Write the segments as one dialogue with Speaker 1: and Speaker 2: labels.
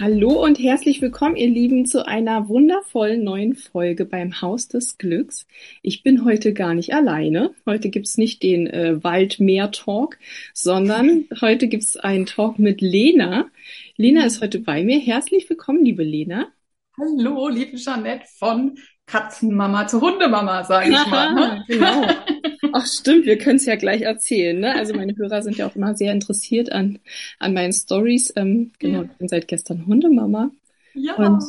Speaker 1: Hallo und herzlich willkommen, ihr Lieben, zu einer wundervollen neuen Folge beim Haus des Glücks. Ich bin heute gar nicht alleine. Heute gibt's nicht den äh, Wald-Meer-Talk, sondern heute gibt's einen Talk mit Lena. Lena ist heute bei mir. Herzlich willkommen, liebe Lena.
Speaker 2: Hallo, liebe Jeanette von Katzenmama zu Hundemama, sage ich mal. Ne?
Speaker 1: genau. Ach stimmt, wir können es ja gleich erzählen. Ne? Also meine Hörer sind ja auch immer sehr interessiert an, an meinen Stories. Ähm, genau, ich bin seit gestern Hundemama. Ja. Und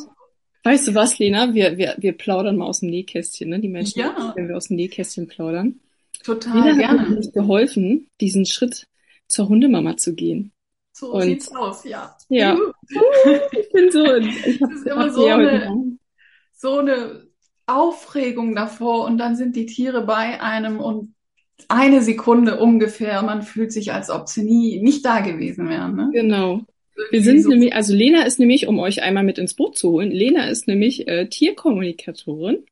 Speaker 1: weißt du was, Lena? Wir, wir, wir plaudern mal aus dem Nähkästchen. Ne? Die Menschen, ja. wenn wir aus dem Nähkästchen plaudern.
Speaker 2: Total
Speaker 1: Lena
Speaker 2: gerne.
Speaker 1: hat mir geholfen, diesen Schritt zur Hundemama zu gehen.
Speaker 2: So und, sieht's aus, ja.
Speaker 1: Ja. ich bin so. Ich
Speaker 2: hab, das ist immer so eine, so eine Aufregung davor und dann sind die Tiere bei einem und eine Sekunde ungefähr, man fühlt sich, als ob sie nie nicht da gewesen wären. Ne?
Speaker 1: Genau. Wir sind so nämlich, also Lena ist nämlich, um euch einmal mit ins Boot zu holen, Lena ist nämlich äh, Tierkommunikatorin.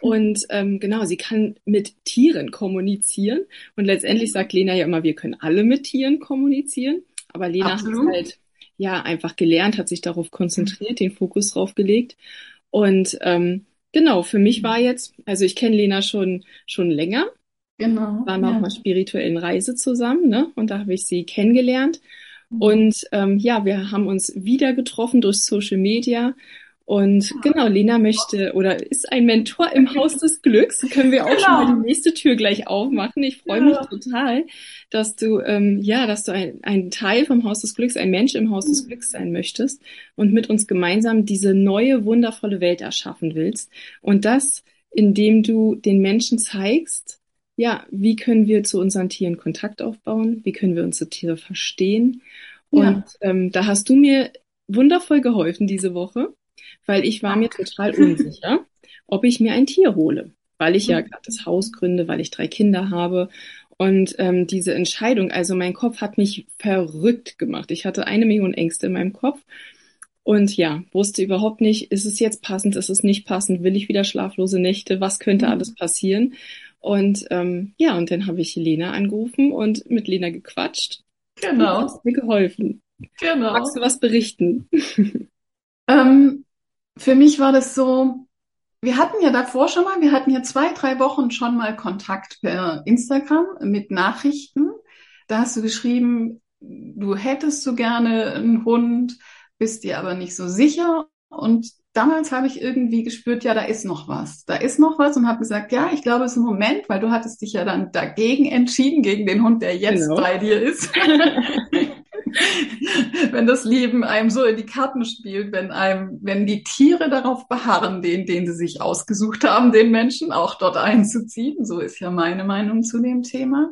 Speaker 1: Und ähm, genau, sie kann mit Tieren kommunizieren. Und letztendlich sagt Lena ja immer, wir können alle mit Tieren kommunizieren. Aber Lena Absolut. hat halt ja einfach gelernt, hat sich darauf konzentriert, den Fokus drauf gelegt. Und ähm, genau, für mich war jetzt, also ich kenne Lena schon schon länger.
Speaker 2: Genau.
Speaker 1: Waren wir ja. auf einer spirituellen Reise zusammen, ne? Und da habe ich sie kennengelernt. Mhm. Und ähm, ja, wir haben uns wieder getroffen durch Social Media und genau, Lena möchte oder ist ein Mentor im Haus des Glücks. Können wir auch genau. schon mal die nächste Tür gleich aufmachen. Ich freue mich total, dass du ähm, ja, dass du ein, ein Teil vom Haus des Glücks, ein Mensch im Haus des Glücks sein möchtest und mit uns gemeinsam diese neue wundervolle Welt erschaffen willst. Und das, indem du den Menschen zeigst, ja, wie können wir zu unseren Tieren Kontakt aufbauen? Wie können wir unsere Tiere verstehen? Und ja. ähm, da hast du mir wundervoll geholfen diese Woche weil ich war mir total unsicher, ob ich mir ein Tier hole, weil ich ja mhm. gerade das Haus gründe, weil ich drei Kinder habe. Und ähm, diese Entscheidung, also mein Kopf hat mich verrückt gemacht. Ich hatte eine Million Ängste in meinem Kopf. Und ja, wusste überhaupt nicht, ist es jetzt passend, ist es nicht passend, will ich wieder schlaflose Nächte, was könnte mhm. alles passieren? Und ähm, ja, und dann habe ich Lena angerufen und mit Lena gequatscht.
Speaker 2: Genau.
Speaker 1: Und hast mir geholfen.
Speaker 2: Genau.
Speaker 1: Magst du was berichten?
Speaker 2: Ähm, für mich war das so, wir hatten ja davor schon mal, wir hatten ja zwei, drei Wochen schon mal Kontakt per Instagram mit Nachrichten. Da hast du geschrieben, du hättest so gerne einen Hund, bist dir aber nicht so sicher. Und damals habe ich irgendwie gespürt, ja, da ist noch was. Da ist noch was und habe gesagt, ja, ich glaube, es ist ein Moment, weil du hattest dich ja dann dagegen entschieden, gegen den Hund, der jetzt genau. bei dir ist. wenn das Leben einem so in die Karten spielt, wenn einem, wenn die Tiere darauf beharren, den, den sie sich ausgesucht haben, den Menschen auch dort einzuziehen. So ist ja meine Meinung zu dem Thema.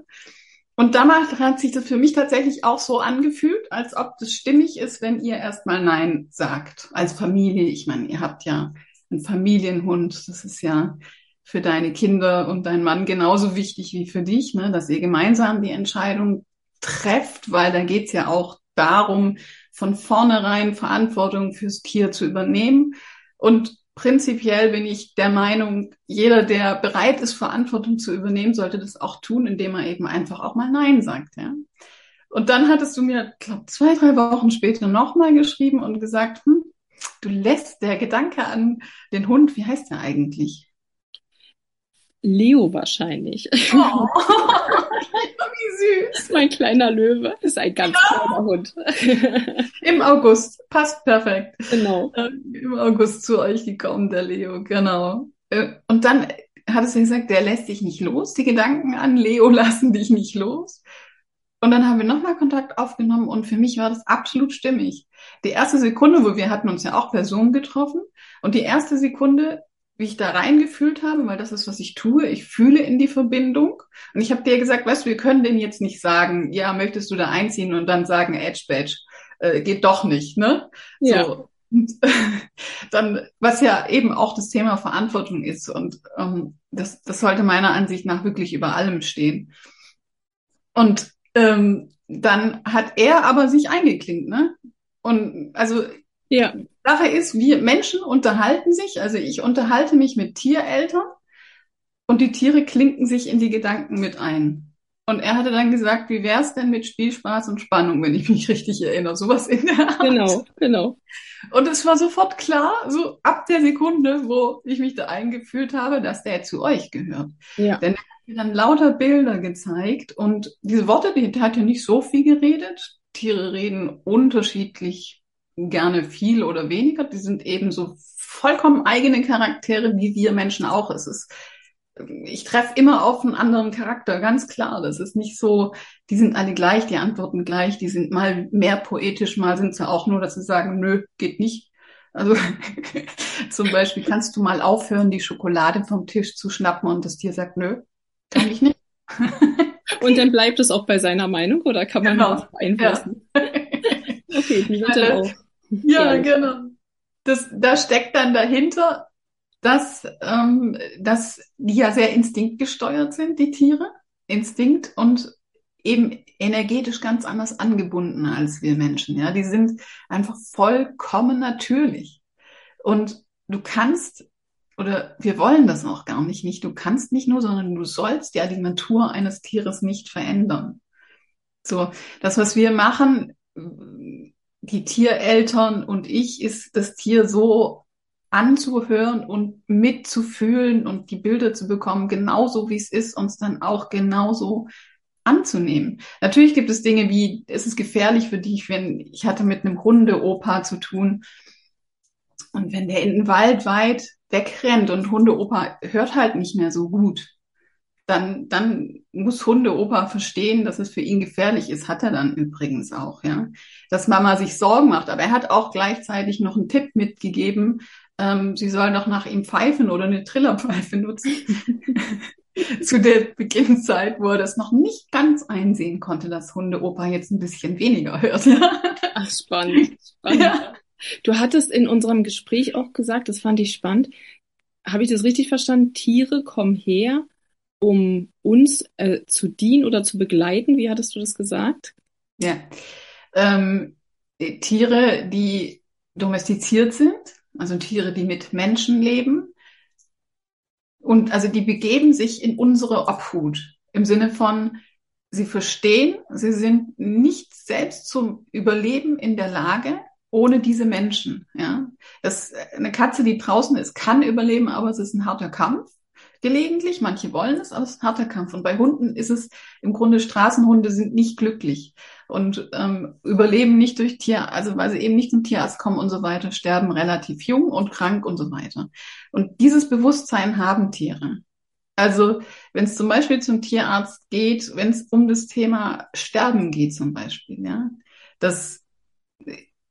Speaker 2: Und damals hat sich das für mich tatsächlich auch so angefühlt, als ob das stimmig ist, wenn ihr erstmal Nein sagt. Als Familie. Ich meine, ihr habt ja einen Familienhund. Das ist ja für deine Kinder und deinen Mann genauso wichtig wie für dich, ne? dass ihr gemeinsam die Entscheidung trefft, weil da geht's ja auch darum, von vornherein Verantwortung fürs Tier zu übernehmen. Und prinzipiell bin ich der Meinung, jeder, der bereit ist, Verantwortung zu übernehmen, sollte das auch tun, indem er eben einfach auch mal Nein sagt. Ja? Und dann hattest du mir, glaube zwei, drei Wochen später nochmal geschrieben und gesagt, hm, du lässt der Gedanke an den Hund, wie heißt der eigentlich?
Speaker 1: Leo wahrscheinlich. Oh,
Speaker 2: süß.
Speaker 1: Mein kleiner Löwe. Das ist ein ganz ja. kleiner Hund.
Speaker 2: Im August. Passt perfekt.
Speaker 1: Genau.
Speaker 2: Äh, Im August zu euch gekommen, der Leo. Genau. Äh, und dann hat es gesagt, der lässt dich nicht los. Die Gedanken an Leo lassen dich nicht los. Und dann haben wir nochmal Kontakt aufgenommen und für mich war das absolut stimmig. Die erste Sekunde, wo wir hatten uns ja auch Personen getroffen und die erste Sekunde, wie ich da reingefühlt habe, weil das ist, was ich tue, ich fühle in die Verbindung und ich habe dir gesagt, weißt du, wir können denen jetzt nicht sagen, ja, möchtest du da einziehen und dann sagen, Edge Badge, äh, geht doch nicht, ne?
Speaker 1: Ja.
Speaker 2: So. Und dann, was ja eben auch das Thema Verantwortung ist und ähm, das, das sollte meiner Ansicht nach wirklich über allem stehen. Und ähm, dann hat er aber sich eingeklinkt, ne? Und also
Speaker 1: Ja.
Speaker 2: Sache ist, wir Menschen unterhalten sich, also ich unterhalte mich mit Tiereltern und die Tiere klinken sich in die Gedanken mit ein. Und er hatte dann gesagt, wie wär's denn mit Spielspaß und Spannung, wenn ich mich richtig erinnere, sowas in der Art.
Speaker 1: Genau, genau.
Speaker 2: Und es war sofort klar, so ab der Sekunde, wo ich mich da eingefühlt habe, dass der zu euch gehört.
Speaker 1: Ja.
Speaker 2: Denn er hat mir dann lauter Bilder gezeigt und diese Worte, die hat ja nicht so viel geredet. Tiere reden unterschiedlich gerne viel oder weniger. Die sind eben so vollkommen eigene Charaktere, wie wir Menschen auch. Es ist, ich treffe immer auf einen anderen Charakter, ganz klar. Das ist nicht so, die sind alle gleich, die antworten gleich, die sind mal mehr poetisch, mal sind sie auch nur, dass sie sagen, nö, geht nicht. Also zum Beispiel kannst du mal aufhören, die Schokolade vom Tisch zu schnappen und das Tier sagt, nö, kann ich nicht.
Speaker 1: Und dann bleibt es auch bei seiner Meinung oder kann man
Speaker 2: Genau.
Speaker 1: das beeinflussen? Okay, die wird dann auch.
Speaker 2: Ja, genau. Das, da steckt dann dahinter, dass, ähm, dass die ja sehr instinktgesteuert sind, die Tiere. Instinkt und eben energetisch ganz anders angebunden als wir Menschen. Ja, die sind einfach vollkommen natürlich. Und du kannst, oder wir wollen das auch gar nicht, nicht du kannst nicht nur, sondern du sollst ja die Natur eines Tieres nicht verändern. So, das, was wir machen, die Tiereltern und ich, ist das Tier so anzuhören und mitzufühlen und die Bilder zu bekommen, genauso wie es ist, uns dann auch genauso anzunehmen. Natürlich gibt es Dinge wie, es ist gefährlich für dich, wenn ich hatte mit einem Hundeopa zu tun und wenn der in den Wald weit wegrennt und Hundeopa hört halt nicht mehr so gut, dann, dann muss Hundeopa verstehen, dass es für ihn gefährlich ist. Hat er dann übrigens auch, ja. Dass Mama sich Sorgen macht. Aber er hat auch gleichzeitig noch einen Tipp mitgegeben. Ähm, sie soll doch nach ihm pfeifen oder eine Trillerpfeife nutzen. Zu der Beginnzeit, wo er das noch nicht ganz einsehen konnte, dass Hundeopa jetzt ein bisschen weniger hört, ja.
Speaker 1: Ach, spannend. spannend.
Speaker 2: Ja.
Speaker 1: Du hattest in unserem Gespräch auch gesagt, das fand ich spannend. Habe ich das richtig verstanden? Tiere kommen her, um uns äh, zu dienen oder zu begleiten. Wie hattest du das gesagt?
Speaker 2: Ja. Ähm, Tiere, die domestiziert sind, also Tiere, die mit Menschen leben. Und also die begeben sich in unsere Obhut im Sinne von, sie verstehen, sie sind nicht selbst zum Überleben in der Lage ohne diese Menschen. Ja, das eine Katze, die draußen ist, kann überleben, aber es ist ein harter Kampf. Gelegentlich, manche wollen es, aber es ist ein harter Kampf. Und bei Hunden ist es im Grunde, Straßenhunde sind nicht glücklich und ähm, überleben nicht durch Tier, also weil sie eben nicht zum Tierarzt kommen und so weiter, sterben relativ jung und krank und so weiter. Und dieses Bewusstsein haben Tiere. Also wenn es zum Beispiel zum Tierarzt geht, wenn es um das Thema Sterben geht zum Beispiel, ja, das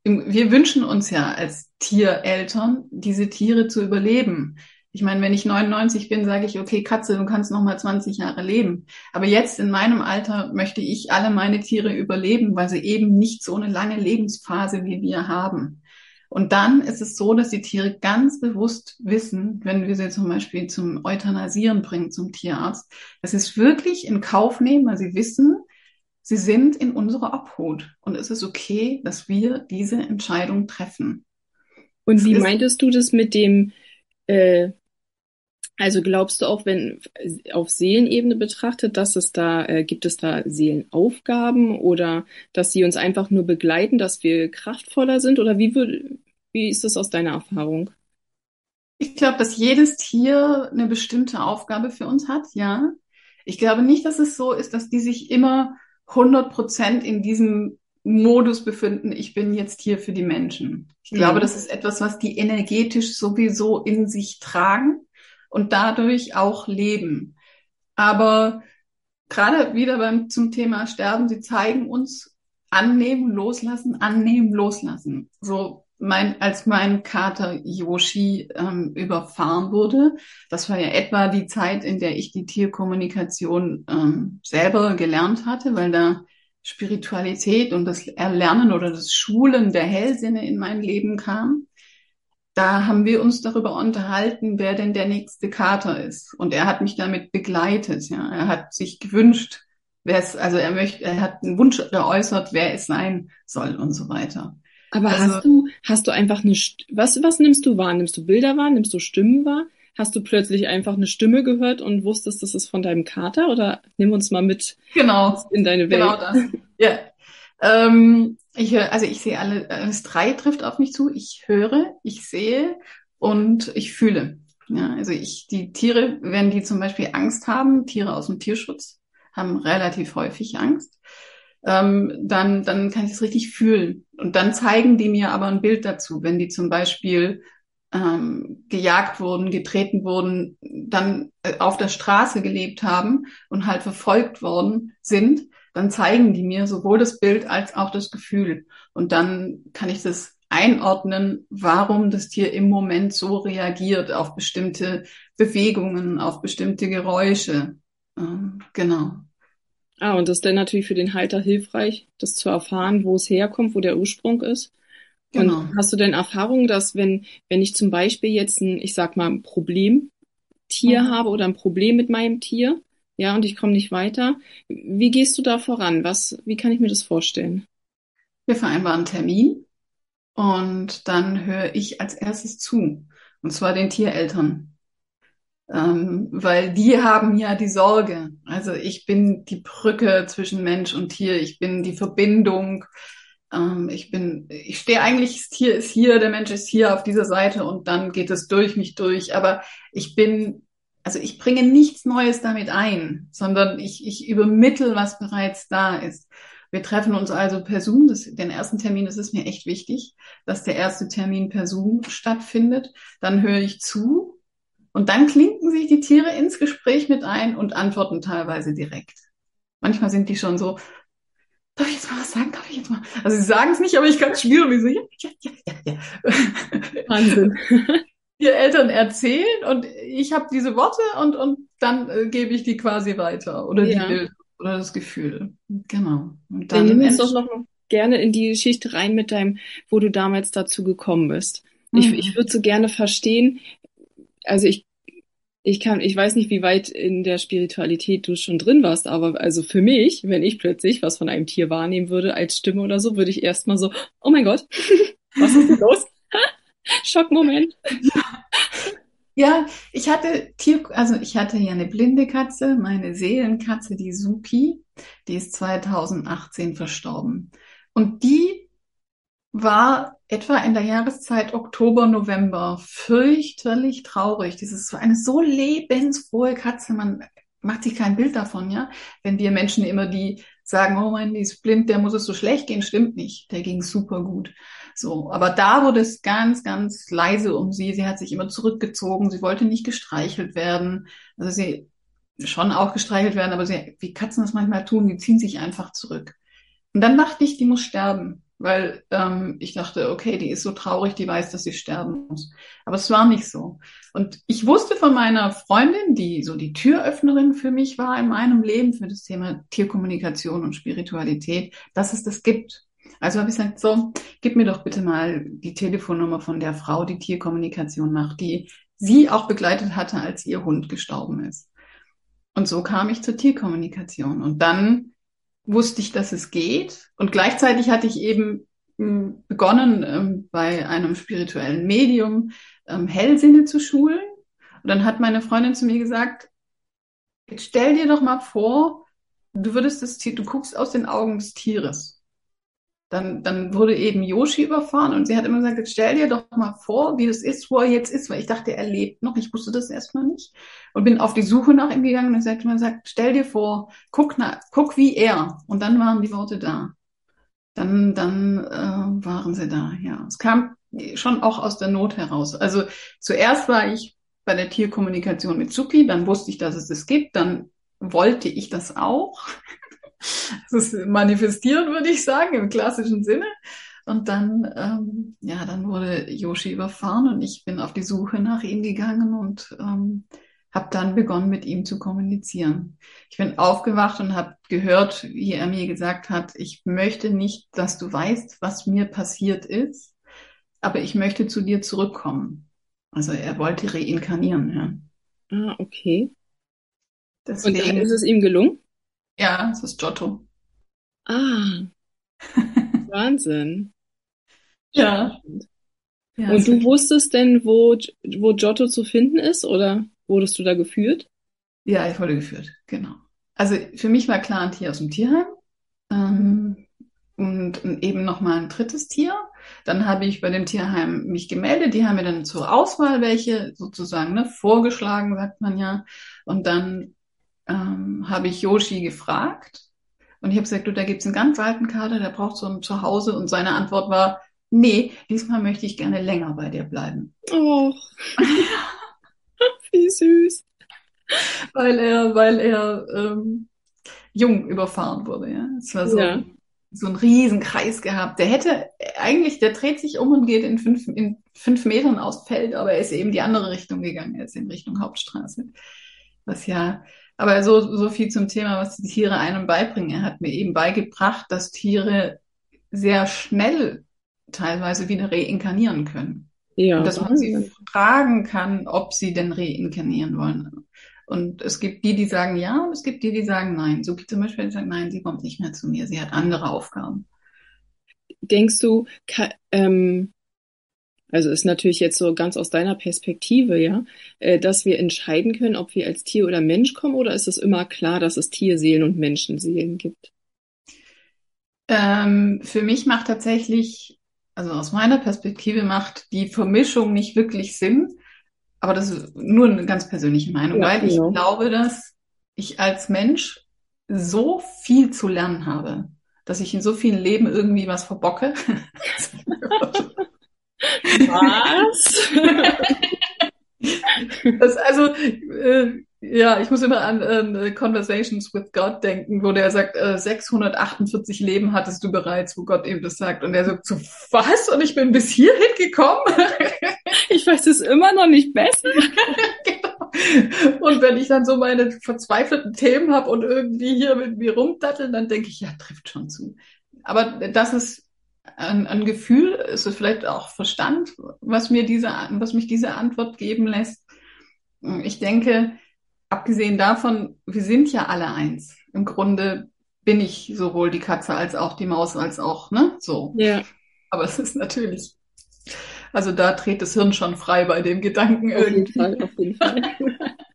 Speaker 2: wir wünschen uns ja als Tiereltern, diese Tiere zu überleben. Ich meine, wenn ich 99 bin, sage ich, okay, Katze, du kannst noch mal 20 Jahre leben. Aber jetzt in meinem Alter möchte ich alle meine Tiere überleben, weil sie eben nicht so eine lange Lebensphase wie wir haben. Und dann ist es so, dass die Tiere ganz bewusst wissen, wenn wir sie zum Beispiel zum Euthanasieren bringen, zum Tierarzt, dass sie es wirklich in Kauf nehmen, weil sie wissen, sie sind in unserer Obhut. Und es ist okay, dass wir diese Entscheidung treffen.
Speaker 1: Und
Speaker 2: Es
Speaker 1: wie meintest du das mit dem, äh, also glaubst du auch, wenn auf Seelenebene betrachtet, dass es da, äh, gibt es da Seelenaufgaben oder dass sie uns einfach nur begleiten, dass wir kraftvoller sind? Oder wie würde, wie ist das aus deiner Erfahrung?
Speaker 2: Ich glaube, dass jedes Tier eine bestimmte Aufgabe für uns hat, ja. Ich glaube nicht, dass es so ist, dass die sich immer 100 Prozent in diesem Modus befinden, ich bin jetzt hier für die Menschen. Ich glaube,
Speaker 1: Mhm.
Speaker 2: das ist etwas, was die energetisch sowieso in sich tragen und dadurch auch leben. Aber gerade wieder beim, zum Thema Sterben, sie zeigen uns annehmen, loslassen, annehmen, loslassen. So mein, als mein Kater Yoshi ähm, überfahren wurde, das war ja etwa die Zeit, in der ich die Tierkommunikation ähm, selber gelernt hatte, weil da Spiritualität und das Erlernen oder das Schulen der Hellsinne in mein Leben kam. Da haben wir uns darüber unterhalten, wer denn der nächste Kater ist. Und er hat mich damit begleitet. Ja, er hat sich gewünscht, wer es, also er möchte, er hat einen Wunsch geäußert, wer es sein soll und so weiter.
Speaker 1: Aber also, hast du, hast du einfach eine, was, was nimmst du wahr? Nimmst du Bilder wahr? Nimmst du Stimmen wahr? Hast du plötzlich einfach eine Stimme gehört und wusstest, das ist von deinem Kater? Oder nimm uns mal mit
Speaker 2: genau,
Speaker 1: in deine Welt.
Speaker 2: Genau das. Ja. Ähm, ich höre, also ich sehe alle, alles drei trifft auf mich zu. Ich höre, ich sehe und ich fühle. Ja, also ich, die Tiere, wenn die zum Beispiel Angst haben, Tiere aus dem Tierschutz haben relativ häufig Angst ähm, dann, dann kann ich es richtig fühlen. Und dann zeigen die mir aber ein Bild dazu, wenn die zum Beispiel ähm, gejagt wurden, getreten wurden, dann äh, auf der Straße gelebt haben und halt verfolgt worden sind, dann zeigen die mir sowohl das Bild als auch das Gefühl. Und dann kann ich das einordnen, warum das Tier im Moment so reagiert auf bestimmte Bewegungen, auf bestimmte Geräusche. Ähm, genau.
Speaker 1: Ah, und das ist dann natürlich für den Halter hilfreich, das zu erfahren, wo es herkommt, wo der Ursprung ist. Genau. Und hast du denn Erfahrung, dass wenn, wenn ich zum Beispiel jetzt ein, ich sag mal, ein Problemtier mhm. habe oder ein Problem mit meinem Tier, ja, und ich komme nicht weiter, wie gehst du da voran? Was, wie kann ich mir das vorstellen?
Speaker 2: Wir vereinbaren einen Termin und dann höre ich als erstes zu. Und zwar den Tiereltern ähm, weil die haben ja die Sorge. Also ich bin die Brücke zwischen Mensch und Tier, ich bin die Verbindung. Ähm, ich bin, ich stehe eigentlich, das Tier ist hier, der Mensch ist hier auf dieser Seite und dann geht es durch mich durch. Aber ich bin, also ich bringe nichts Neues damit ein, sondern ich, ich übermittel, was bereits da ist. Wir treffen uns also per Zoom. Das, den ersten Termin, das ist mir echt wichtig, dass der erste Termin per Zoom stattfindet. Dann höre ich zu, und dann klinken sich die Tiere ins Gespräch mit ein und antworten teilweise direkt. Manchmal sind die schon so, darf ich jetzt mal was sagen? Darf ich jetzt mal? Also sie sagen es nicht, aber ich kann es und ich so, ja, ja, ja, ja, ja. Wahnsinn. Die Eltern erzählen und ich habe diese Worte und, und dann äh, gebe ich die quasi weiter oder ja. die Bilder oder das Gefühl. Genau.
Speaker 1: Und dann, dann nimm uns doch noch gerne in die Geschichte rein mit deinem, wo du damals dazu gekommen bist. Ich, mhm. ich würde so gerne verstehen, also ich, ich kann, ich weiß nicht, wie weit in der Spiritualität du schon drin warst, aber also für mich, wenn ich plötzlich was von einem Tier wahrnehmen würde als Stimme oder so, würde ich erstmal so, oh mein Gott, was ist denn los? Schockmoment.
Speaker 2: Ja, ich hatte Tier, also ich hatte ja eine blinde Katze, meine Seelenkatze, die Suki, die ist 2018 verstorben. Und die war etwa in der Jahreszeit Oktober, November fürchterlich traurig. Ist so eine so lebensfrohe Katze. Man macht sich kein Bild davon, ja. Wenn wir Menschen immer die sagen, oh mein, die ist blind, der muss es so schlecht gehen, stimmt nicht. Der ging super gut. So. Aber da wurde es ganz, ganz leise um sie. Sie hat sich immer zurückgezogen. Sie wollte nicht gestreichelt werden. Also sie schon auch gestreichelt werden, aber sie, wie Katzen das manchmal tun, die ziehen sich einfach zurück. Und dann dachte ich, die muss sterben weil ähm, ich dachte, okay, die ist so traurig, die weiß, dass sie sterben muss. Aber es war nicht so. Und ich wusste von meiner Freundin, die so die Türöffnerin für mich war in meinem Leben, für das Thema Tierkommunikation und Spiritualität, dass es das gibt. Also habe ich gesagt, so, gib mir doch bitte mal die Telefonnummer von der Frau, die Tierkommunikation macht, die sie auch begleitet hatte, als ihr Hund gestorben ist. Und so kam ich zur Tierkommunikation. Und dann wusste ich, dass es geht. Und gleichzeitig hatte ich eben hm, begonnen, ähm, bei einem spirituellen Medium ähm, Hellsinne zu schulen. Und dann hat meine Freundin zu mir gesagt, jetzt stell dir doch mal vor, du würdest das Tier, du guckst aus den Augen des Tieres dann, dann wurde eben Yoshi überfahren und sie hat immer gesagt, stell dir doch mal vor, wie das ist, wo er jetzt ist, weil ich dachte, er lebt noch. Ich wusste das erstmal nicht und bin auf die Suche nach ihm gegangen und hat immer gesagt, stell dir vor, guck, na, guck wie er. Und dann waren die Worte da. Dann, dann äh, waren sie da, ja. Es kam schon auch aus der Not heraus. Also zuerst war ich bei der Tierkommunikation mit Zuki, dann wusste ich, dass es das gibt, dann wollte ich das auch. Das manifestieren, würde ich sagen, im klassischen Sinne. Und dann, ähm, ja, dann wurde Yoshi überfahren und ich bin auf die Suche nach ihm gegangen und ähm, habe dann begonnen, mit ihm zu kommunizieren. Ich bin aufgewacht und habe gehört, wie er mir gesagt hat, ich möchte nicht, dass du weißt, was mir passiert ist, aber ich möchte zu dir zurückkommen. Also er wollte reinkarnieren, ja.
Speaker 1: Ah, okay. Deswegen, und dann ist es ihm gelungen?
Speaker 2: Ja, es ist Giotto.
Speaker 1: Ah, Wahnsinn.
Speaker 2: Ja.
Speaker 1: ja und du wusstest denn, wo, wo Giotto zu finden ist, oder wurdest du da geführt?
Speaker 2: Ja, ich wurde geführt, genau. Also für mich war klar ein Tier aus dem Tierheim ähm, und eben nochmal ein drittes Tier. Dann habe ich bei dem Tierheim mich gemeldet. Die haben mir dann zur Auswahl welche sozusagen ne, vorgeschlagen, sagt man ja. Und dann ähm, habe ich Yoshi gefragt und ich habe gesagt, du, da gibt's einen ganz alten Kader, der braucht so ein Zuhause und seine Antwort war, nee, diesmal möchte ich gerne länger bei dir bleiben.
Speaker 1: Oh, wie süß.
Speaker 2: Weil er, weil er ähm, jung überfahren wurde, ja. Es war so, ja. so ein Riesenkreis gehabt. Der hätte eigentlich, der dreht sich um und geht in fünf, in fünf Metern aufs Feld, aber er ist eben die andere Richtung gegangen, er ist in Richtung Hauptstraße. Was ja aber so, so viel zum Thema, was die Tiere einem beibringen. Er hat mir eben beigebracht, dass Tiere sehr schnell teilweise wieder reinkarnieren können. Ja. Und dass man sie fragen kann, ob sie denn reinkarnieren wollen. Und es gibt die, die sagen ja, und es gibt die, die sagen nein. So zum Beispiel, die sagen, nein, sie kommt nicht mehr zu mir, sie hat andere Aufgaben.
Speaker 1: Denkst du, ähm, also ist natürlich jetzt so ganz aus deiner Perspektive, ja, äh, dass wir entscheiden können, ob wir als Tier oder Mensch kommen, oder ist es immer klar, dass es Tierseelen und Menschenseelen gibt?
Speaker 2: Ähm, für mich macht tatsächlich, also aus meiner Perspektive macht die Vermischung nicht wirklich Sinn, aber das ist nur eine ganz persönliche Meinung, ja, weil genau. ich glaube, dass ich als Mensch so viel zu lernen habe, dass ich in so vielen Leben irgendwie was verbocke.
Speaker 1: Was?
Speaker 2: das, also, äh, ja, ich muss immer an äh, Conversations with God denken, wo der sagt, äh, 648 Leben hattest du bereits, wo Gott ihm das sagt. Und er sagt so, was? Und ich bin bis hierhin gekommen?
Speaker 1: ich weiß es immer noch nicht besser.
Speaker 2: genau. Und wenn ich dann so meine verzweifelten Themen habe und irgendwie hier mit mir rumdatteln, dann denke ich, ja, trifft schon zu. Aber das ist ein, ein Gefühl, ist es vielleicht auch Verstand, was mir diese, was mich diese Antwort geben lässt. Ich denke, abgesehen davon, wir sind ja alle eins. Im Grunde bin ich sowohl die Katze als auch die Maus als auch, ne? So.
Speaker 1: Ja.
Speaker 2: Aber es ist natürlich, also da dreht das Hirn schon frei bei dem Gedanken
Speaker 1: auf irgendwie. Jeden Fall, auf jeden Fall.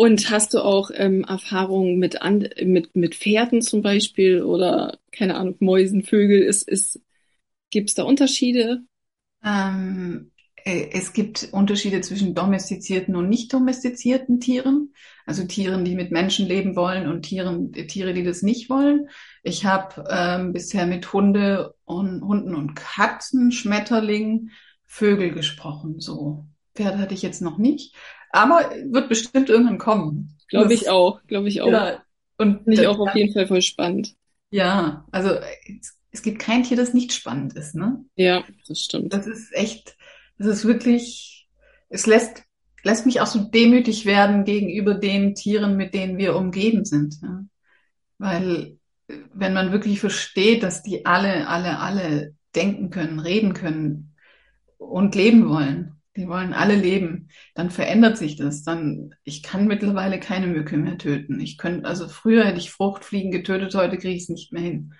Speaker 1: Und hast du auch ähm, Erfahrungen mit, mit, mit Pferden zum Beispiel oder, keine Ahnung, Mäusen, Vögel? Ist, ist, Gibt es da Unterschiede?
Speaker 2: Ähm, äh, es gibt Unterschiede zwischen domestizierten und nicht domestizierten Tieren. Also Tieren, die mit Menschen leben wollen und Tieren, Tiere, die das nicht wollen. Ich habe ähm, bisher mit Hunde und Hunden und Katzen, Schmetterlingen, Vögel gesprochen. So Pferde hatte ich jetzt noch nicht. Aber wird bestimmt irgendwann kommen.
Speaker 1: Glaube ich auch, glaube ich auch. Ja, und finde ich auch auf jeden Fall voll spannend.
Speaker 2: Ja, also es, es, gibt kein Tier, das nicht spannend ist, ne?
Speaker 1: Ja, das stimmt.
Speaker 2: Das ist echt, das ist wirklich, es lässt, lässt mich auch so demütig werden gegenüber den Tieren, mit denen wir umgeben sind. Ne? Weil wenn man wirklich versteht, dass die alle, alle, alle denken können, reden können und leben wollen, die wollen alle leben. Dann verändert sich das. Dann, ich kann mittlerweile keine Mücke mehr töten. Ich könnte, also früher hätte ich Fruchtfliegen getötet, heute kriege ich es nicht mehr hin.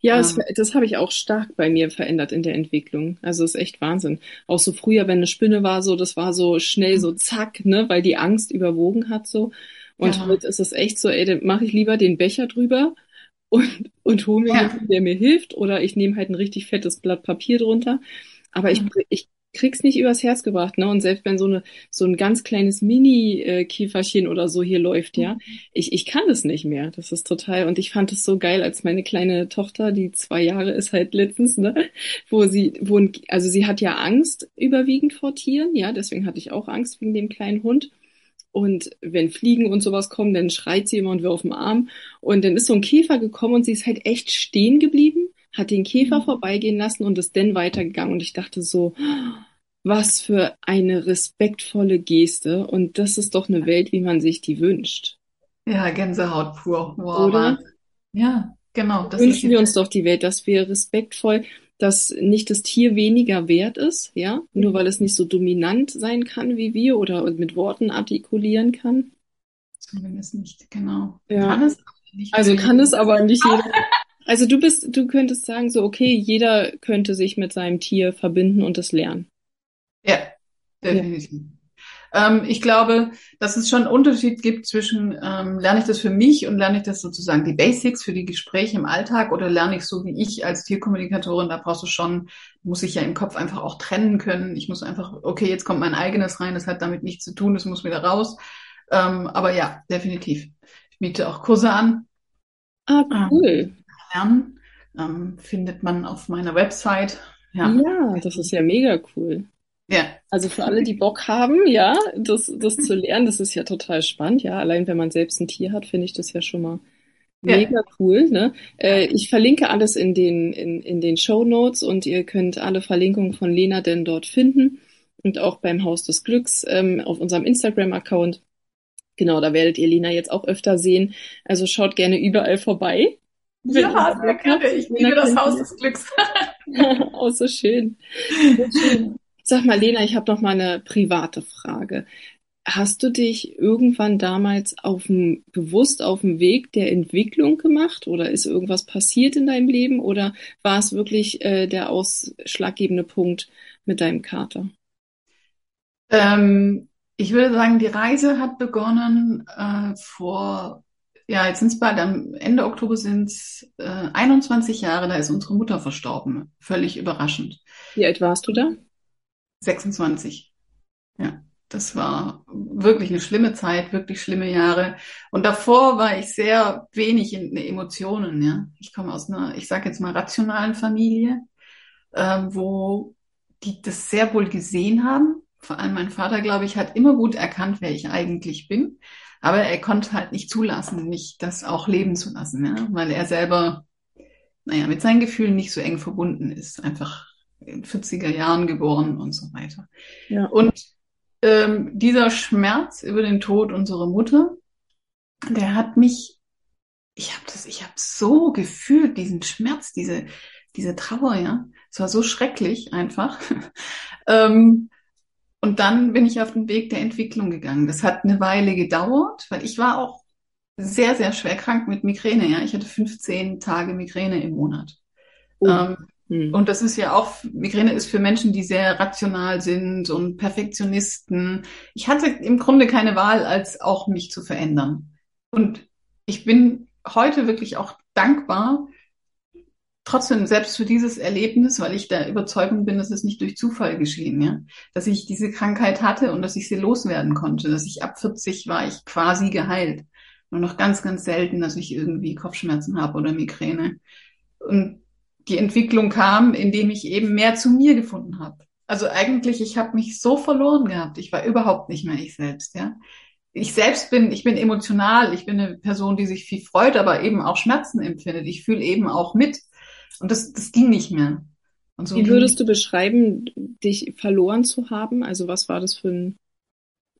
Speaker 1: Ja, das, ähm. das habe ich auch stark bei mir verändert in der Entwicklung. Also ist echt Wahnsinn. Auch so früher, wenn eine Spinne war, so, das war so schnell so zack, ne, weil die Angst überwogen hat so. Und ja. heute ist es echt so, ey, dann mache ich lieber den Becher drüber und, und hole mir ja. jemanden, der mir hilft, oder ich nehme halt ein richtig fettes Blatt Papier drunter. Aber ich, ich krieg's nicht übers Herz gebracht, ne? Und selbst wenn so eine so ein ganz kleines Mini-Kieferchen oder so hier läuft, ja, ich ich kann das nicht mehr. Das ist total und ich fand es so geil, als meine kleine Tochter, die zwei Jahre ist halt letztens, ne, wo sie wo also sie hat ja Angst überwiegend vor Tieren, ja, deswegen hatte ich auch Angst wegen dem kleinen Hund. Und wenn Fliegen und sowas kommen, dann schreit sie immer und wir auf dem Arm. Und dann ist so ein Käfer gekommen und sie ist halt echt stehen geblieben, hat den Käfer mhm. vorbeigehen lassen und ist dann weitergegangen. Und ich dachte so, was für eine respektvolle Geste. Und das ist doch eine Welt, wie man sich die wünscht.
Speaker 2: Ja, Gänsehaut pur.
Speaker 1: Wow, Oder?
Speaker 2: Ja, genau.
Speaker 1: Das Wünschen wir uns doch die Welt, dass wir respektvoll dass nicht das Tier weniger wert ist, ja, nur weil es nicht so dominant sein kann wie wir oder mit Worten artikulieren kann.
Speaker 2: Zumindest nicht, genau.
Speaker 1: Ja. Kann es nicht also kann es aber nicht jeder. Also du bist, du könntest sagen so, okay, jeder könnte sich mit seinem Tier verbinden und es lernen.
Speaker 2: Ja, definitiv. Ja. Ähm, ich glaube, dass es schon einen Unterschied gibt zwischen, ähm, lerne ich das für mich und lerne ich das sozusagen die Basics für die Gespräche im Alltag oder lerne ich so wie ich als Tierkommunikatorin, da brauchst du schon, muss ich ja im Kopf einfach auch trennen können. Ich muss einfach, okay, jetzt kommt mein eigenes rein, das hat damit nichts zu tun, das muss wieder raus. Ähm, aber ja, definitiv. Ich biete auch Kurse an.
Speaker 1: Ah, cool.
Speaker 2: Lernen ähm, findet man auf meiner Website.
Speaker 1: Ja. ja, das ist ja mega cool.
Speaker 2: Ja.
Speaker 1: Also für alle, die Bock haben, ja, das, das zu lernen, das ist ja total spannend. Ja, allein wenn man selbst ein Tier hat, finde ich das ja schon mal mega ja. cool. Ne? Äh, ich verlinke alles in den, in, in den Show Notes und ihr könnt alle Verlinkungen von Lena denn dort finden und auch beim Haus des Glücks ähm, auf unserem Instagram-Account. Genau, da werdet ihr Lena jetzt auch öfter sehen. Also schaut gerne überall vorbei.
Speaker 2: Ja, sehr gerne. Ich liebe das Haus des Glücks.
Speaker 1: oh, so schön. So schön. Sag mal, Lena, ich habe noch mal eine private Frage. Hast du dich irgendwann damals auf dem, bewusst auf dem Weg der Entwicklung gemacht oder ist irgendwas passiert in deinem Leben oder war es wirklich äh, der ausschlaggebende Punkt mit deinem Kater?
Speaker 2: Ähm, ich würde sagen, die Reise hat begonnen äh, vor, ja, jetzt sind es bald, am Ende Oktober sind es äh, 21 Jahre, da ist unsere Mutter verstorben. Völlig überraschend.
Speaker 1: Wie alt warst du da?
Speaker 2: 26. Ja, das war wirklich eine schlimme Zeit, wirklich schlimme Jahre. Und davor war ich sehr wenig in Emotionen. Ja, ich komme aus einer, ich sage jetzt mal rationalen Familie, ähm, wo die das sehr wohl gesehen haben. Vor allem mein Vater, glaube ich, hat immer gut erkannt, wer ich eigentlich bin. Aber er konnte halt nicht zulassen, mich das auch leben zu lassen, ja, weil er selber, naja, mit seinen Gefühlen nicht so eng verbunden ist. Einfach in 40er Jahren geboren und so weiter. Ja. Und ähm, dieser Schmerz über den Tod unserer Mutter, der hat mich, ich habe das, ich habe so gefühlt, diesen Schmerz, diese, diese Trauer, ja. Es war so schrecklich einfach. ähm, und dann bin ich auf den Weg der Entwicklung gegangen. Das hat eine Weile gedauert, weil ich war auch sehr, sehr schwer krank mit Migräne. Ja, ich hatte 15 Tage Migräne im Monat. Oh. Ähm, hm. Und das ist ja auch, Migräne ist für Menschen, die sehr rational sind und Perfektionisten. Ich hatte im Grunde keine Wahl, als auch mich zu verändern. Und ich bin heute wirklich auch dankbar, trotzdem selbst für dieses Erlebnis, weil ich der Überzeugung bin, dass es nicht durch Zufall geschehen, ja, dass ich diese Krankheit hatte und dass ich sie loswerden konnte, dass ich ab 40 war ich quasi geheilt. Nur noch ganz, ganz selten, dass ich irgendwie Kopfschmerzen habe oder Migräne. Und die Entwicklung kam, indem ich eben mehr zu mir gefunden habe. Also eigentlich, ich habe mich so verloren gehabt. Ich war überhaupt nicht mehr ich selbst, ja. Ich selbst bin, ich bin emotional, ich bin eine Person, die sich viel freut, aber eben auch Schmerzen empfindet. Ich fühle eben auch mit. Und das, das ging nicht mehr.
Speaker 1: So Wie würdest du beschreiben, dich verloren zu haben? Also was war das für ein,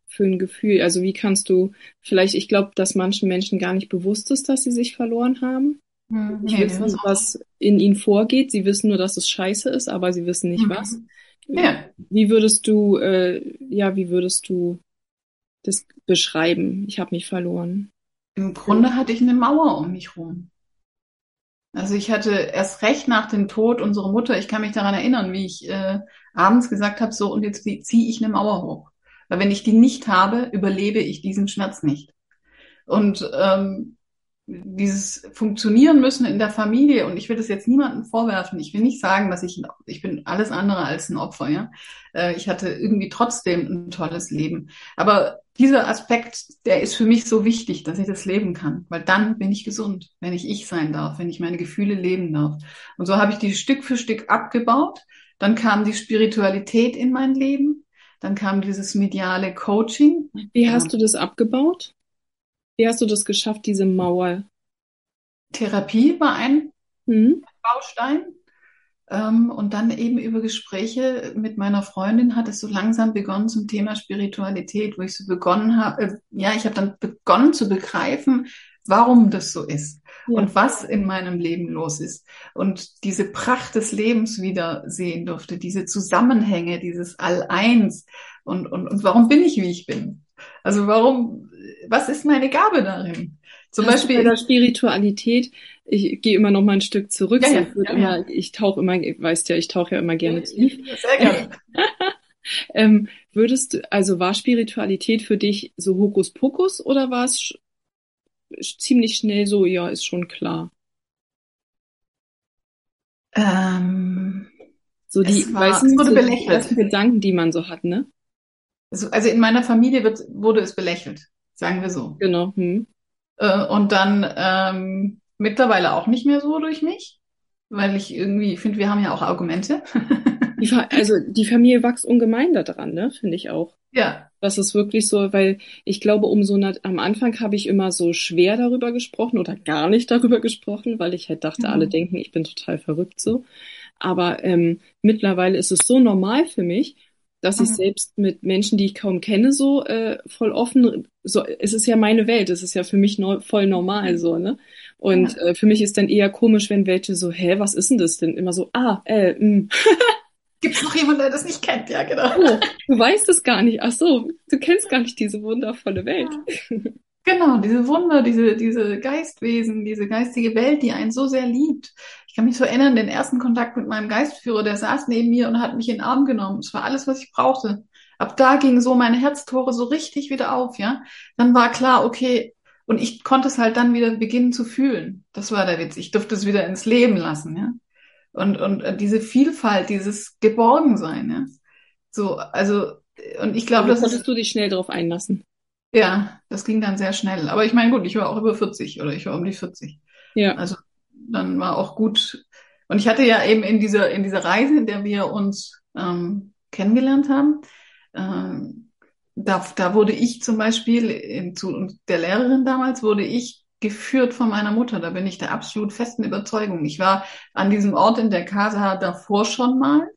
Speaker 1: für ein Gefühl? Also wie kannst du vielleicht, ich glaube, dass manchen Menschen gar nicht bewusst ist, dass sie sich verloren haben. Hm, nee, wissen, was in ihnen vorgeht. Sie wissen nur, dass es scheiße ist, aber sie wissen nicht mhm. was. Ja. Wie würdest du, äh, ja, wie würdest du das beschreiben? Ich habe mich verloren.
Speaker 2: Im Grunde hatte ich eine Mauer um mich rum. Also ich hatte erst recht nach dem Tod unserer Mutter, ich kann mich daran erinnern, wie ich äh, abends gesagt habe, so und jetzt ziehe ich eine Mauer hoch. Weil wenn ich die nicht habe, überlebe ich diesen Schmerz nicht. Und ähm, dieses Funktionieren müssen in der Familie und ich will das jetzt niemandem vorwerfen. Ich will nicht sagen, dass ich, ich bin alles andere als ein Opfer, ja. Äh, ich hatte irgendwie trotzdem ein tolles Leben. Aber dieser Aspekt, der ist für mich so wichtig, dass ich das leben kann, weil dann bin ich gesund, wenn ich ich sein darf, wenn ich meine Gefühle leben darf. Und so habe ich die Stück für Stück abgebaut. Dann kam die Spiritualität in mein Leben. Dann kam dieses mediale Coaching.
Speaker 1: Wie hast du das abgebaut? Wie hast du das geschafft, diese Mauer?
Speaker 2: Therapie war ein
Speaker 1: Hm?
Speaker 2: Baustein. Ähm, und dann eben über Gespräche mit meiner Freundin hat es so langsam begonnen zum Thema Spiritualität, wo ich so begonnen habe, äh, ja, ich habe dann begonnen zu begreifen, warum das so ist
Speaker 1: Ja.
Speaker 2: und was in meinem Leben los ist und diese Pracht des Lebens wieder sehen durfte, diese Zusammenhänge, dieses All-Eins und, und, und warum bin ich, wie ich bin? Also warum, was ist meine Gabe darin? Zum
Speaker 1: Hast du bei
Speaker 2: Beispiel,
Speaker 1: der Spiritualität, ich gehe immer noch mal ein Stück zurück.
Speaker 2: Ja, ja, ja,
Speaker 1: immer, ich tauche immer, weißt ja, ich tauche ja immer gerne tief.
Speaker 2: sehr gerne.
Speaker 1: Ähm, würdest du, also war Spiritualität für dich so Hokuspokus oder war es ziemlich schnell so, ja, ist schon klar?
Speaker 2: Ähm,
Speaker 1: So die, weißt du, so die ersten Gedanken, die man so hat, ne?
Speaker 2: Also, in meiner Familie wird, wurde es belächelt, sagen wir so.
Speaker 1: Genau. Hm.
Speaker 2: Äh, und dann ähm, mittlerweile auch nicht mehr so durch mich, weil ich irgendwie finde, wir haben ja auch Argumente.
Speaker 1: Die, also die Familie wächst ungemein daran, ne? Finde ich auch.
Speaker 2: Ja,
Speaker 1: Das ist wirklich so, weil ich glaube, um so eine, am Anfang habe ich immer so schwer darüber gesprochen oder gar nicht darüber gesprochen, weil ich halt dachte,
Speaker 2: Mhm.
Speaker 1: alle denken, ich bin total verrückt so. Aber ähm, mittlerweile ist es so normal für mich, dass ich
Speaker 2: Mhm.
Speaker 1: selbst mit Menschen, die ich kaum kenne, so äh, voll offen, so, es ist ja meine Welt, es ist ja für mich neu, voll normal so, ne? Und äh, für mich ist dann eher komisch, wenn welche so, hä, was ist denn das denn? Immer so, ah, äh, mh.
Speaker 2: gibt's noch jemanden, der das nicht kennt? Ja, genau.
Speaker 1: Oh, du weißt es gar nicht. Ach so, du kennst gar nicht diese wundervolle Welt.
Speaker 2: Genau, diese Wunder, diese, diese Geistwesen, diese geistige Welt, die einen so sehr liebt. Ich kann mich so erinnern, den ersten Kontakt mit meinem Geistführer, der saß neben mir und hat mich in den Arm genommen. Es war alles, was ich brauchte. Ab da gingen so meine Herztore so richtig wieder auf, ja. Dann war klar, okay, und ich konnte es halt dann wieder beginnen zu fühlen. Das war der Witz. Ich durfte es wieder ins Leben lassen, ja. Und, und äh, diese Vielfalt, dieses Geborgensein, ja. So, also, und ich glaube,
Speaker 1: Da
Speaker 2: das
Speaker 1: konntest du dich schnell drauf einlassen.
Speaker 2: Ja, das ging dann sehr schnell. Aber ich meine, gut, ich war auch über 40 oder ich war um die 40.
Speaker 1: Ja.
Speaker 2: Also dann war auch gut. Und ich hatte ja eben in dieser, in dieser Reise, in der wir uns ähm, kennengelernt haben, ähm, da, da wurde ich zum Beispiel, in, zu der Lehrerin damals, wurde ich geführt von meiner Mutter. Da bin ich der absolut festen Überzeugung. Ich war an diesem Ort in der Casa davor schon mal.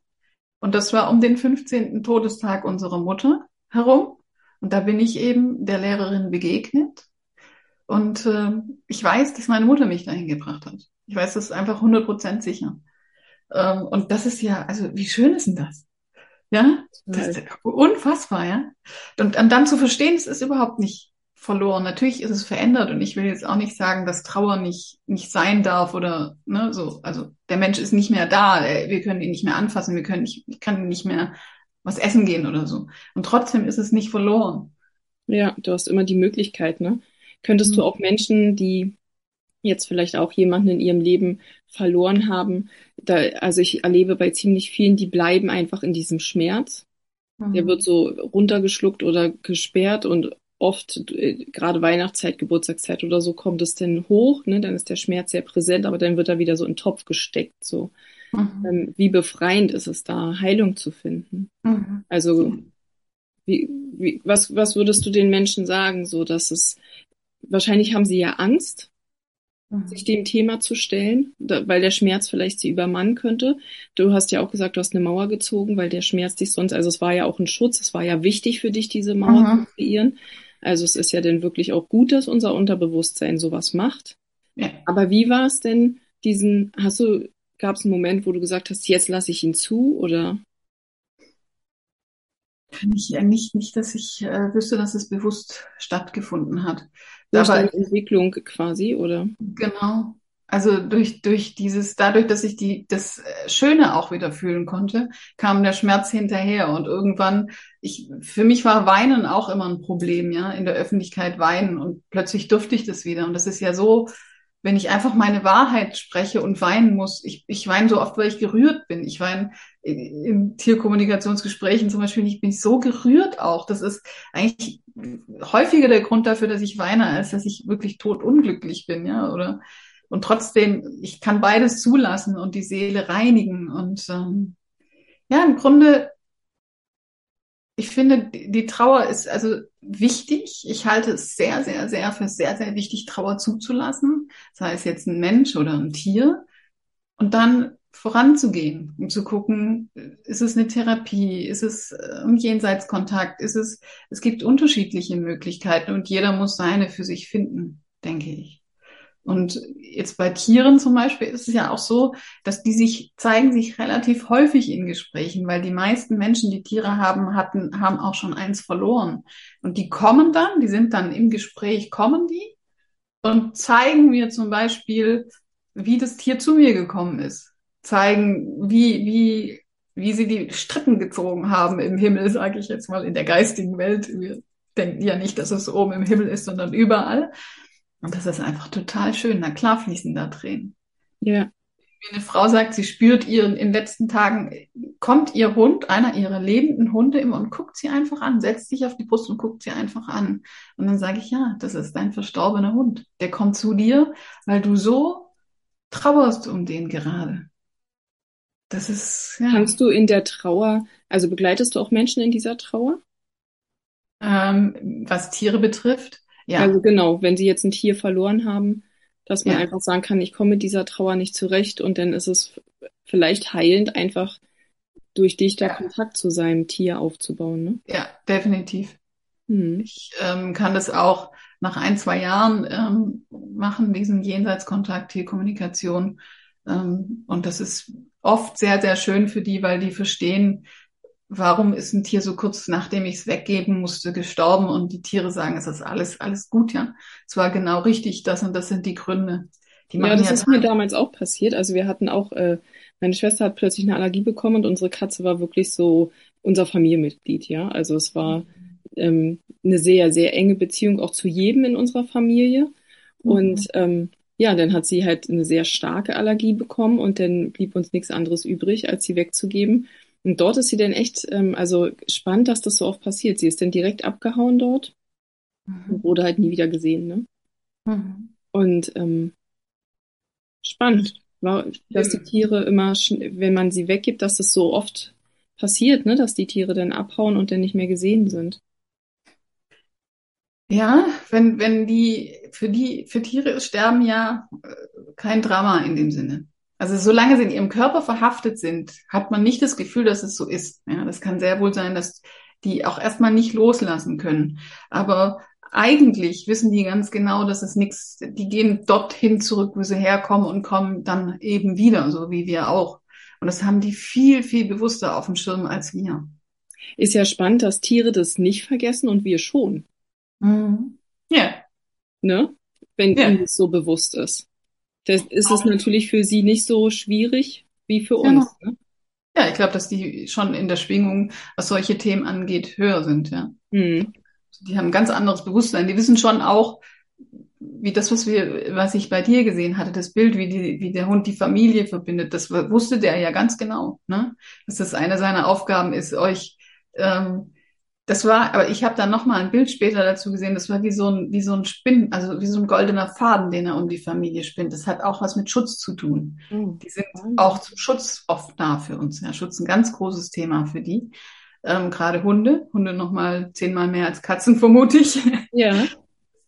Speaker 2: Und das war um den 15. Todestag unserer Mutter herum. Und da bin ich eben der Lehrerin begegnet. Und äh, ich weiß, dass meine Mutter mich dahin gebracht hat. Ich weiß das einfach 100% sicher. Ähm, und das ist ja, also wie schön ist denn das? Ja, das ist unfassbar, ja. Und, und dann zu verstehen, es ist überhaupt nicht verloren. Natürlich ist es verändert und ich will jetzt auch nicht sagen, dass Trauer nicht, nicht sein darf oder ne, so. Also der Mensch ist nicht mehr da, wir können ihn nicht mehr anfassen, wir können nicht, ich kann nicht mehr was essen gehen oder so. Und trotzdem ist es nicht verloren.
Speaker 1: Ja, du hast immer die Möglichkeit, ne? Könntest du
Speaker 2: Mhm.
Speaker 1: auch Menschen, die jetzt vielleicht auch jemanden in ihrem Leben verloren haben, da, also ich erlebe bei ziemlich vielen, die bleiben einfach in diesem Schmerz. Der
Speaker 2: Mhm.
Speaker 1: wird so runtergeschluckt oder gesperrt und oft, äh, gerade Weihnachtszeit, Geburtstagszeit oder so, kommt es dann hoch, ne? Dann ist der Schmerz sehr präsent, aber dann wird er wieder so in den Topf gesteckt, so.
Speaker 2: Mhm.
Speaker 1: Ähm, wie befreiend ist es da, Heilung zu finden?
Speaker 2: Mhm.
Speaker 1: Also, wie, wie, was, was würdest du den Menschen sagen, so dass es, wahrscheinlich haben sie ja Angst,
Speaker 2: Mhm.
Speaker 1: sich dem Thema zu stellen, da, weil der Schmerz vielleicht sie übermannen könnte. Du hast ja auch gesagt, du hast eine Mauer gezogen, weil der Schmerz dich sonst, also es war ja auch ein Schutz, es war ja wichtig für dich, diese Mauer
Speaker 2: Mhm.
Speaker 1: zu kreieren. Also es ist ja dann wirklich auch gut, dass unser Unterbewusstsein sowas macht.
Speaker 2: Ja.
Speaker 1: Aber wie war es denn, diesen, hast du, gab es einen Moment, wo du gesagt hast, jetzt lasse ich ihn zu oder?
Speaker 2: Kann ich ja nicht, nicht, dass ich äh, wüsste, dass es bewusst stattgefunden hat.
Speaker 1: Durch
Speaker 2: Aber
Speaker 1: deine Entwicklung quasi, oder?
Speaker 2: Genau. Also durch, durch dieses, dadurch, dass ich die, das äh, Schöne auch wieder fühlen konnte, kam der Schmerz hinterher. Und irgendwann, ich, für mich war Weinen auch immer ein Problem, ja, in der Öffentlichkeit weinen. Und plötzlich durfte ich das wieder. Und das ist ja so, wenn ich einfach meine Wahrheit spreche und weinen muss. Ich, ich weine so oft, weil ich gerührt bin. Ich weine in Tierkommunikationsgesprächen zum Beispiel, ich bin so gerührt auch. Das ist eigentlich häufiger der Grund dafür, dass ich weine, als dass ich wirklich totunglücklich bin, ja, oder und trotzdem, ich kann beides zulassen und die Seele reinigen und ähm, ja, im Grunde ich finde, die Trauer ist also wichtig. Ich halte es sehr, sehr, sehr für sehr, sehr wichtig, Trauer zuzulassen, sei es jetzt ein Mensch oder ein Tier. Und dann voranzugehen und zu gucken, ist es eine Therapie, ist es äh, ein Jenseitskontakt, ist es, es gibt unterschiedliche Möglichkeiten und jeder muss seine für sich finden, denke ich. Und jetzt bei Tieren zum Beispiel ist es ja auch so, dass die sich zeigen sich relativ häufig in Gesprächen, weil die meisten Menschen, die Tiere haben, hatten, haben auch schon eins verloren. Und die kommen dann, die sind dann im Gespräch, kommen die und zeigen mir zum Beispiel, wie das Tier zu mir gekommen ist. Zeigen, wie, wie, wie sie die Strippen gezogen haben im Himmel, sage ich jetzt mal, in der geistigen Welt. Wir denken ja nicht, dass es oben im Himmel ist, sondern überall. Und das ist einfach total schön. Na klar fließen da Tränen.
Speaker 1: Ja.
Speaker 2: Wie eine Frau sagt, sie spürt ihren, in den letzten Tagen, kommt ihr Hund, einer ihrer lebenden Hunde immer und guckt sie einfach an, setzt sich auf die Brust und guckt sie einfach an. Und dann sage ich, ja, das ist dein verstorbener Hund. Der kommt zu dir, weil du so trauerst um den gerade. Das ist,
Speaker 1: ja. Kannst du in der Trauer, also begleitest du auch Menschen in dieser Trauer?
Speaker 2: Ähm, was Tiere betrifft, ja.
Speaker 1: Also genau, wenn sie jetzt ein Tier verloren haben, dass man ja. einfach sagen kann, ich komme mit dieser Trauer nicht zurecht und dann ist es vielleicht heilend, einfach durch dich da ja. Kontakt zu seinem Tier aufzubauen. Ne?
Speaker 2: Ja, definitiv. Hm. Ich ähm, kann das auch nach ein, zwei Jahren ähm, machen, diesen Jenseitskontakt, Tierkommunikation. Ähm, und das ist oft sehr, sehr schön für die, weil die verstehen, warum ist ein Tier so kurz nachdem ich es weggeben musste gestorben und die Tiere sagen, es ist alles, alles gut, ja. Es war genau richtig, das und das sind die Gründe.
Speaker 1: Die ja, das ja ist mir damals auch passiert. Also wir hatten auch, äh, meine Schwester hat plötzlich eine Allergie bekommen und unsere Katze war wirklich so unser Familienmitglied, ja. Also es war ähm, eine sehr, sehr enge Beziehung auch zu jedem in unserer Familie. Mhm. Und ähm, ja, dann hat sie halt eine sehr starke Allergie bekommen und dann blieb uns nichts anderes übrig, als sie wegzugeben. Und dort ist sie denn echt, ähm, also spannend, dass das so oft passiert. Sie ist dann direkt abgehauen dort mhm. und wurde halt nie wieder gesehen, ne? Mhm. Und ähm, spannend, war, dass die Tiere immer, wenn man sie weggibt, dass das so oft passiert, ne? Dass die Tiere dann abhauen und dann nicht mehr gesehen sind.
Speaker 2: Ja, wenn, wenn die, für die, für Tiere ist Sterben ja äh, kein Drama in dem Sinne. Also solange sie in ihrem Körper verhaftet sind, hat man nicht das Gefühl, dass es so ist. Ja, das kann sehr wohl sein, dass die auch erstmal nicht loslassen können. Aber eigentlich wissen die ganz genau, dass es nichts, die gehen dorthin zurück, wo sie herkommen und kommen dann eben wieder, so wie wir auch. Und das haben die viel, viel bewusster auf dem Schirm als wir.
Speaker 1: Ist ja spannend, dass Tiere das nicht vergessen und wir schon.
Speaker 2: Mhm. Ja.
Speaker 1: Ne? Wenn ja. ihnen das so bewusst ist. Das ist es natürlich für sie nicht so schwierig wie für uns.
Speaker 2: Genau. Ne? Ja, ich glaube, dass die schon in der Schwingung, was solche Themen angeht, höher sind, ja. Mhm. Die haben ein ganz anderes Bewusstsein. Die wissen schon auch, wie das, was wir, was ich bei dir gesehen hatte, das Bild, wie die, wie der Hund die Familie verbindet, das wusste der ja ganz genau, ne? Dass das eine seiner Aufgaben ist, euch ähm, das war, aber ich habe dann noch mal ein Bild später dazu gesehen. Das war wie so ein wie so ein Spinn, also wie so ein goldener Faden, den er um die Familie spinnt. Das hat auch was mit Schutz zu tun. Mhm. Die sind auch zum Schutz oft da für uns. Ja, Schutz ein ganz großes Thema für die. Ähm, Gerade Hunde, Hunde noch mal zehnmal mehr als Katzen vermute ich.
Speaker 1: Ja.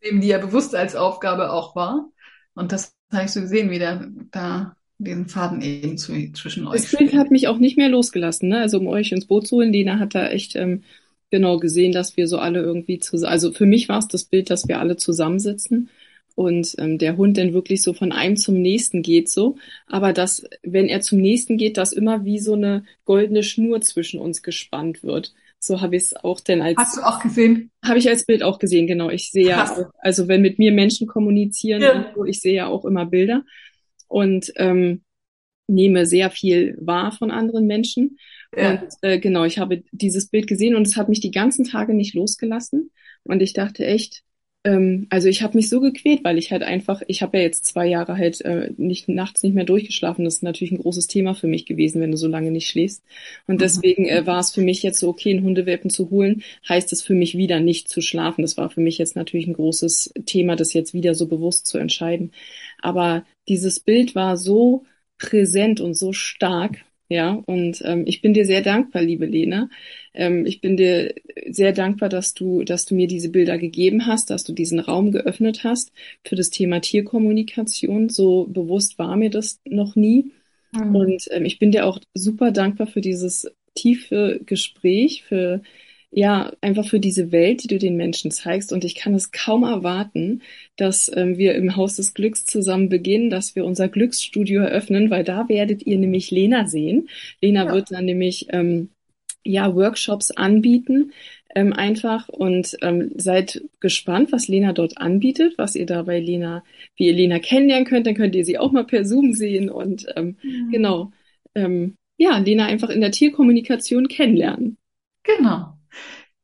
Speaker 2: Nehmen die ja bewusst als Aufgabe auch wahr. Und das habe ich so gesehen, wie der da diesen Faden eben zu, zwischen euch.
Speaker 1: Das Bild hat mich auch nicht mehr losgelassen, ne? Also um euch ins Boot zu holen. Lena hat da echt ähm, genau gesehen, dass wir so alle irgendwie zusammen, also für mich war es das Bild, dass wir alle zusammensitzen und ähm, der Hund dann wirklich so von einem zum nächsten geht so, aber dass, wenn er zum nächsten geht, dass immer wie so eine goldene Schnur zwischen uns gespannt wird. So habe ich es auch denn als.
Speaker 2: Hast du auch gesehen?
Speaker 1: Habe ich als Bild auch gesehen, genau. Ich sehe ja, auch, also wenn mit mir Menschen kommunizieren, ja. so, ich sehe ja auch immer Bilder und ähm, nehme sehr viel wahr von anderen Menschen. Ja. Und äh, genau, ich habe dieses Bild gesehen und es hat mich die ganzen Tage nicht losgelassen. Und ich dachte echt, ähm, also ich habe mich so gequält, weil ich halt einfach, ich habe ja jetzt zwei Jahre halt äh, nicht nachts nicht mehr durchgeschlafen. Das ist natürlich ein großes Thema für mich gewesen, wenn du so lange nicht schläfst. Und mhm. deswegen äh, war es für mich jetzt so, okay, einen Hundewelpen zu holen, heißt es für mich wieder nicht zu schlafen. Das war für mich jetzt natürlich ein großes Thema, das jetzt wieder so bewusst zu entscheiden. Aber dieses Bild war so präsent und so stark, Ja, und ähm, ich bin dir sehr dankbar, liebe Lena. Ähm, ich bin dir sehr dankbar, dass du, dass du mir diese Bilder gegeben hast, dass du diesen Raum geöffnet hast für das Thema Tierkommunikation. So bewusst war mir das noch nie. Mhm. Und ähm, ich bin dir auch super dankbar für dieses tiefe Gespräch, für ja, einfach für diese Welt, die du den Menschen zeigst. Und ich kann es kaum erwarten, dass ähm, wir im Haus des Glücks zusammen beginnen, dass wir unser Glücksstudio eröffnen, weil da werdet ihr nämlich Lena sehen. Lena ja. wird dann nämlich ähm, ja Workshops anbieten, ähm, einfach und ähm, seid gespannt, was Lena dort anbietet, was ihr da bei Lena, wie ihr Lena kennenlernen könnt, dann könnt ihr sie auch mal per Zoom sehen und ähm, mhm. genau, ähm, ja, Lena einfach in der Tierkommunikation kennenlernen.
Speaker 2: Genau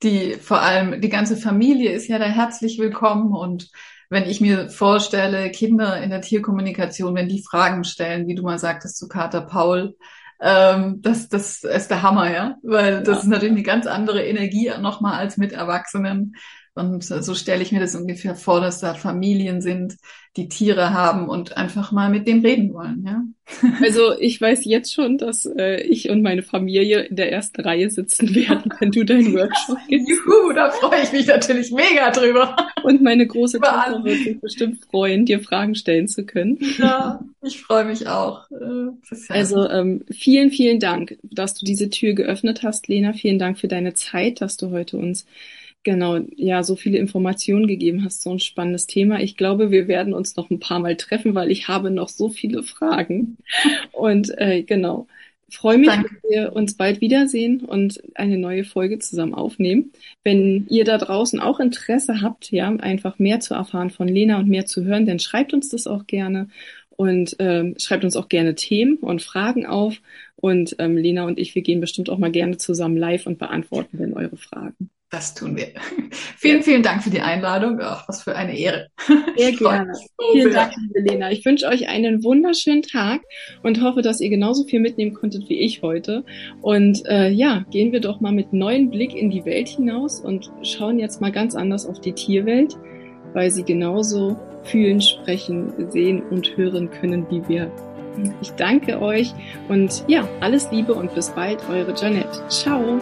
Speaker 2: die vor allem die ganze Familie ist ja da herzlich willkommen und wenn ich mir vorstelle, Kinder in der Tierkommunikation, wenn die Fragen stellen, wie du mal sagtest zu Kater Paul, ähm, das, das ist der Hammer, ja, weil ja. das ist natürlich eine ganz andere Energie nochmal als mit Erwachsenen. Und so stelle ich mir das ungefähr vor, dass da Familien sind, die Tiere haben und einfach mal mit dem reden wollen, ja.
Speaker 1: Also ich weiß jetzt schon, dass äh, ich und meine Familie in der ersten Reihe sitzen werden, wenn du deinen Workshop
Speaker 2: gibst. Juhu, da freue ich mich natürlich mega drüber.
Speaker 1: Und meine große Tochter wird sich bestimmt freuen, dir Fragen stellen zu können.
Speaker 2: Ja, ich freue mich auch.
Speaker 1: Äh, also ähm, vielen, vielen Dank, dass du diese Tür geöffnet hast, Lena. Vielen Dank für deine Zeit, dass du heute uns genau, ja, so viele Informationen gegeben hast, so ein spannendes Thema. Ich glaube, wir werden uns noch ein paar Mal treffen, weil ich habe noch so viele Fragen. Und äh, genau, freue mich, Danke. wenn wir uns bald wiedersehen und eine neue Folge zusammen aufnehmen. Wenn ihr da draußen auch Interesse habt, ja, einfach mehr zu erfahren von Lena und mehr zu hören, dann schreibt uns das auch gerne und ähm, schreibt uns auch gerne Themen und Fragen auf. Und ähm, Lena und ich, wir gehen bestimmt auch mal gerne zusammen live und beantworten dann eure Fragen.
Speaker 2: Das tun wir. vielen, vielen Dank für die Einladung. Ach, was für eine Ehre.
Speaker 1: Sehr gerne. So vielen Dank, liebe Lena. Ich wünsche euch einen wunderschönen Tag und hoffe, dass ihr genauso viel mitnehmen konntet wie ich heute. Und äh, ja, gehen wir doch mal mit neuen Blick in die Welt hinaus und schauen jetzt mal ganz anders auf die Tierwelt, weil sie genauso fühlen, sprechen, sehen und hören können wie wir. Ich danke euch und ja, alles Liebe und bis bald, eure Janette. Ciao.